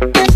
Bye.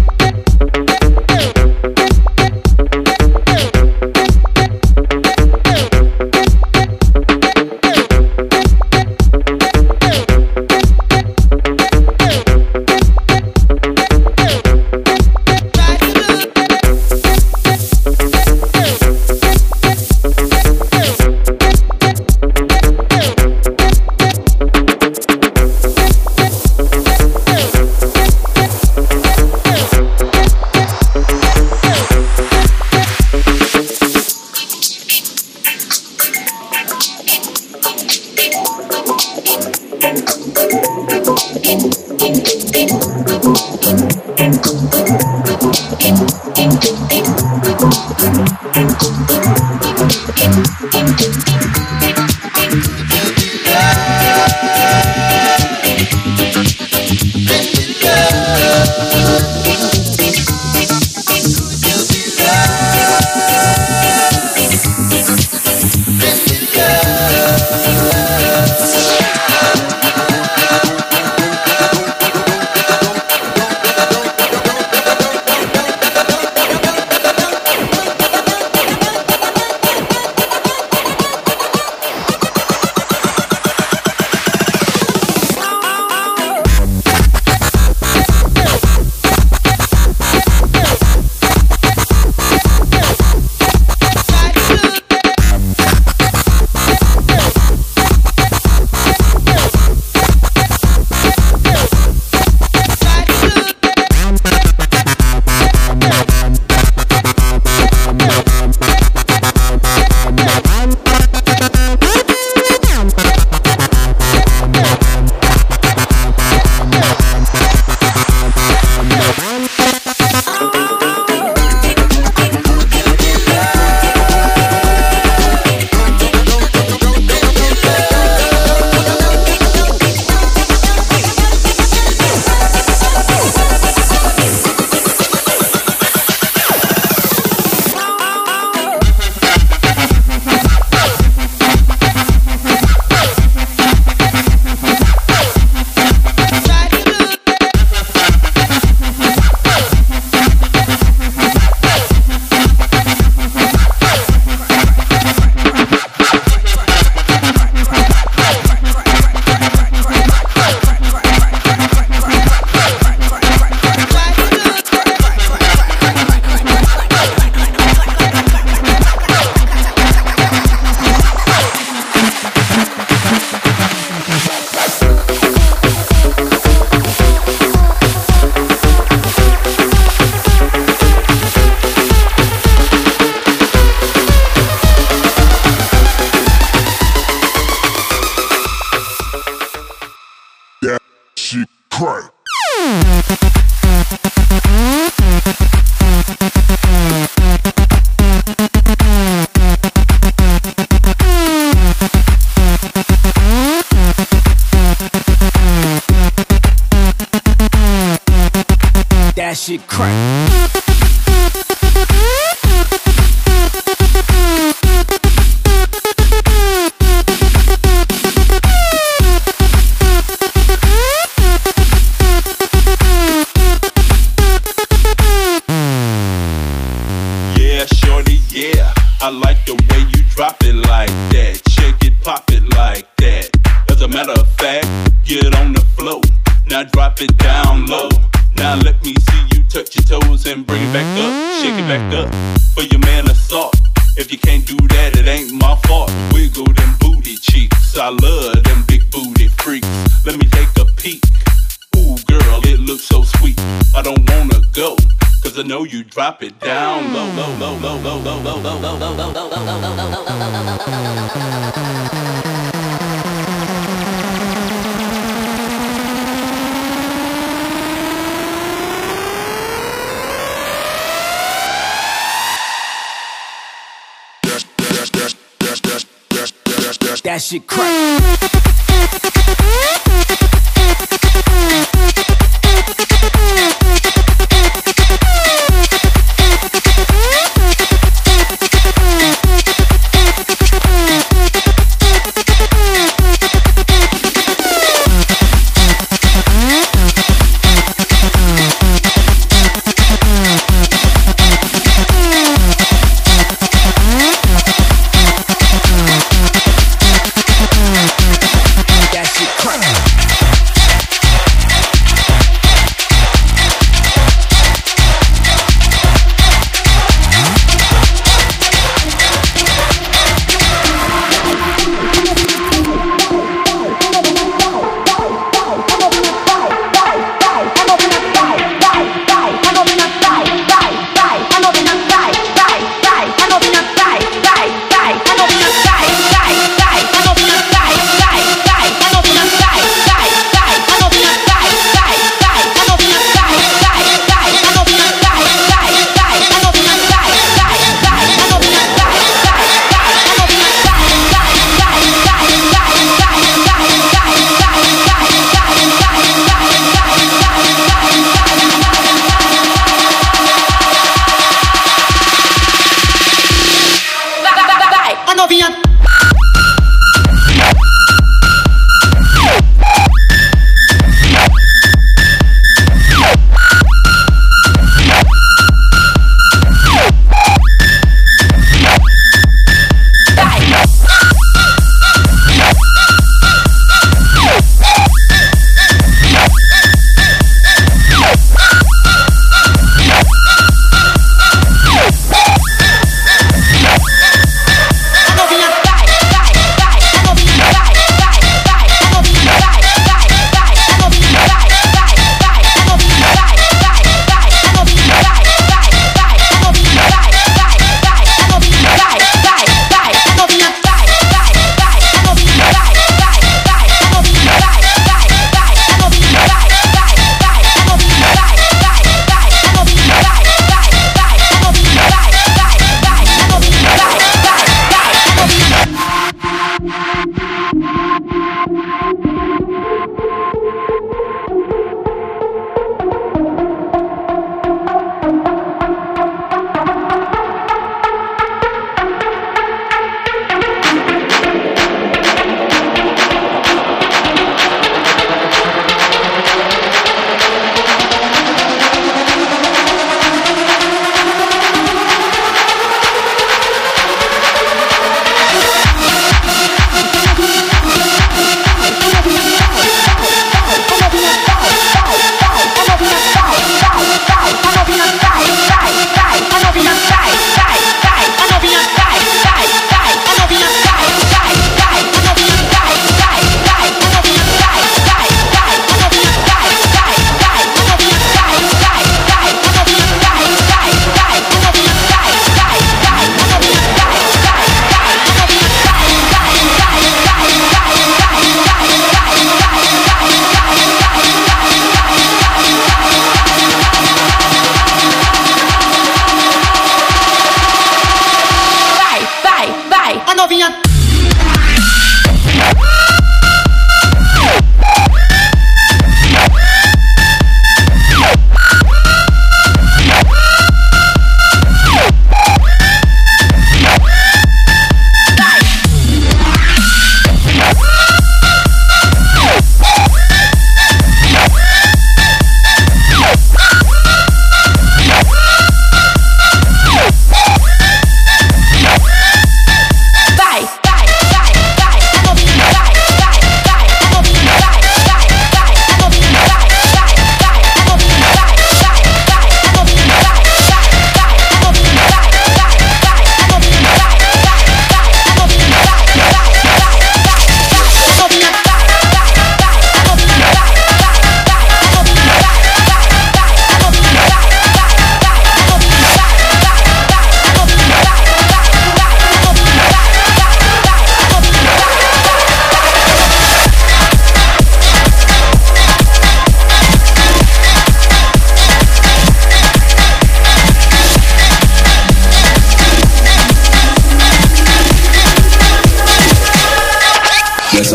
drop it down low, low, low, low, low, low, low.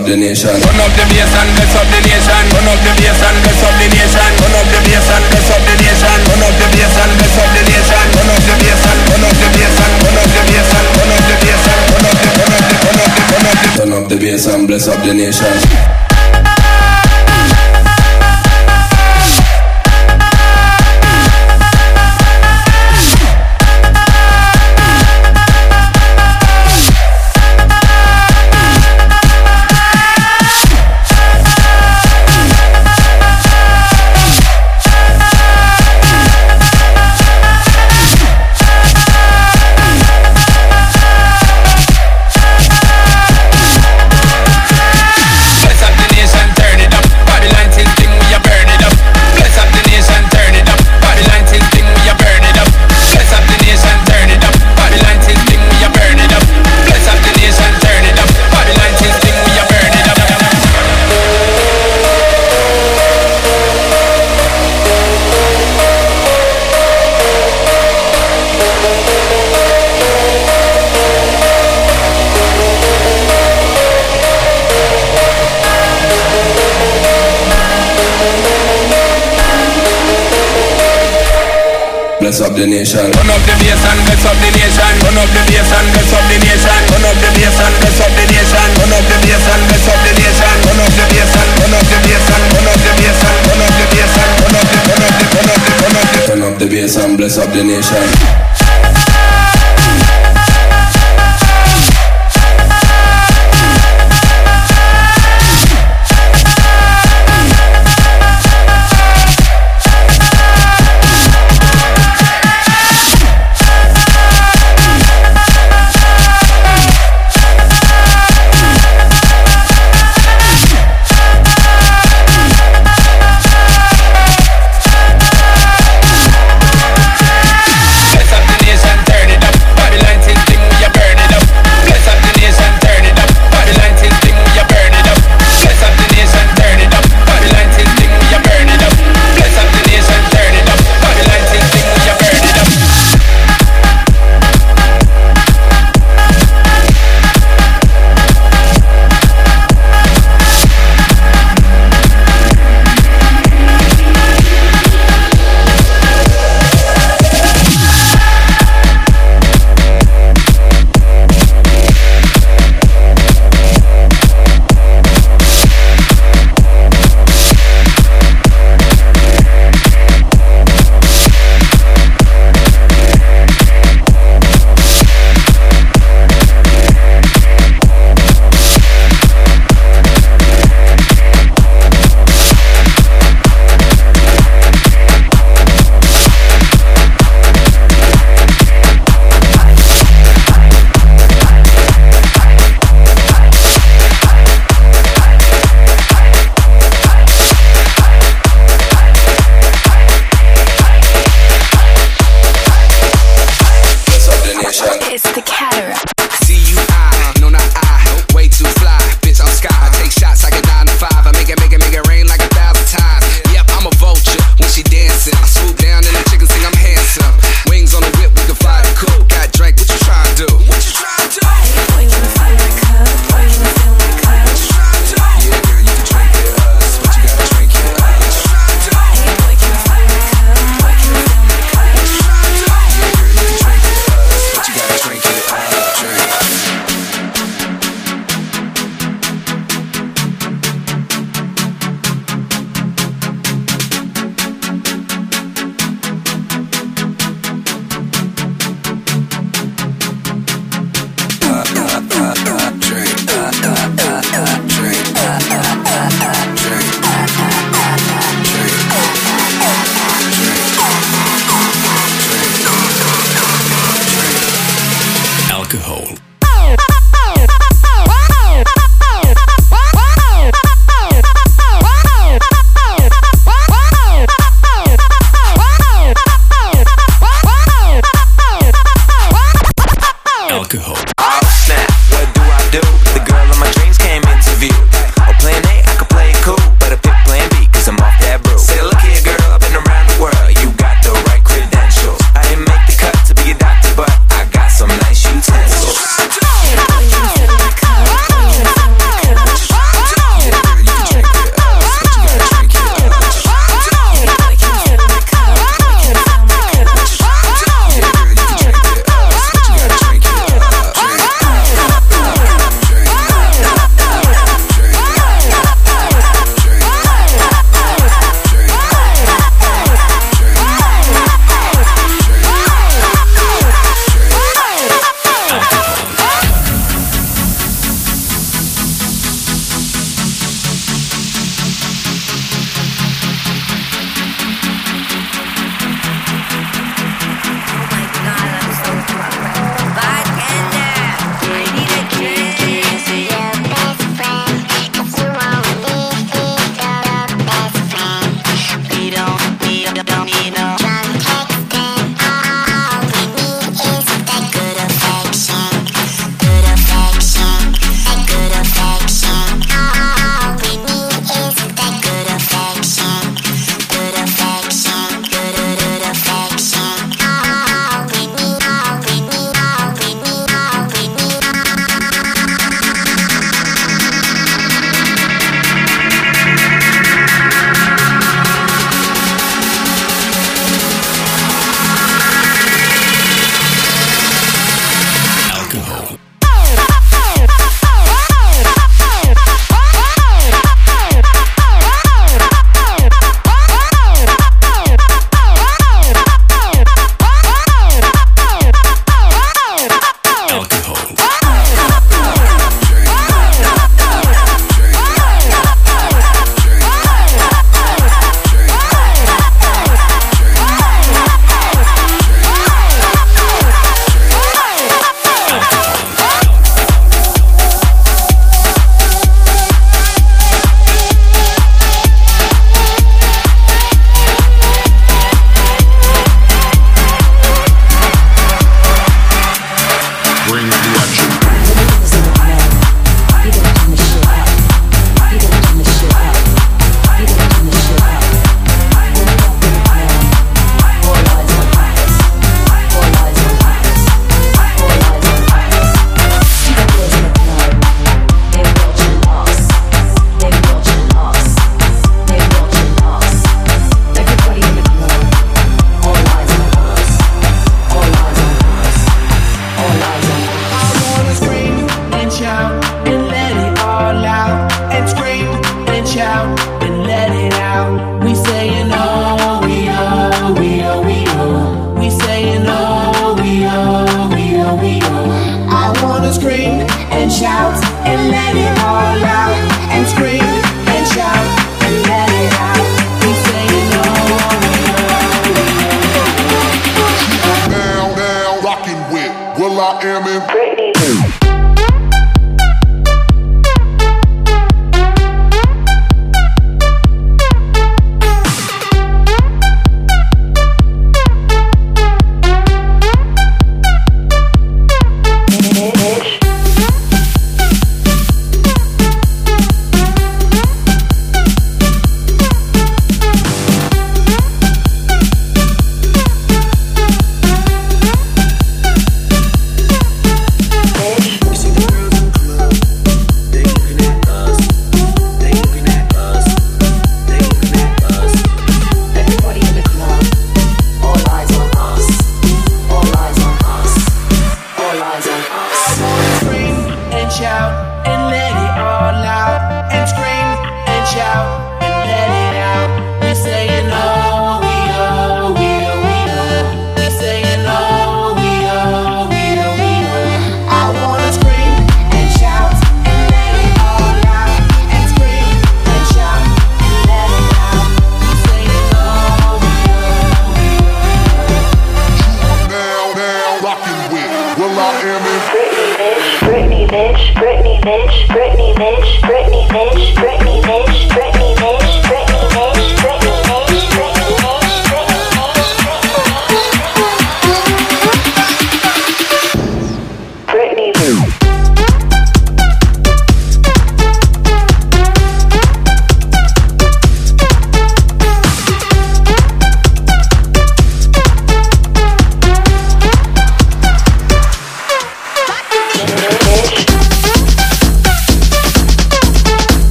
The nation. Run up the bass and bless up the nation. Run up the bass and bless up the nation. Run up the bass and bless up the nation. Run up the bass and bless up the nation. Run up the bass and run up the bass and run up the bass and run up the bass and run up the run up the run up the run up the turn up the bass and bless up the nation. Bless up the nation. Run up the bass and bless up the nation. Run up the bass and bless up the nation. Run up the bass and bless up the nation. Run up the bass and bless up the nation. Run up the bass and run up the bass and run up the bass and run up the bass and run up the run up the run up the run up the turn up the bass and bless up the nation.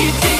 you think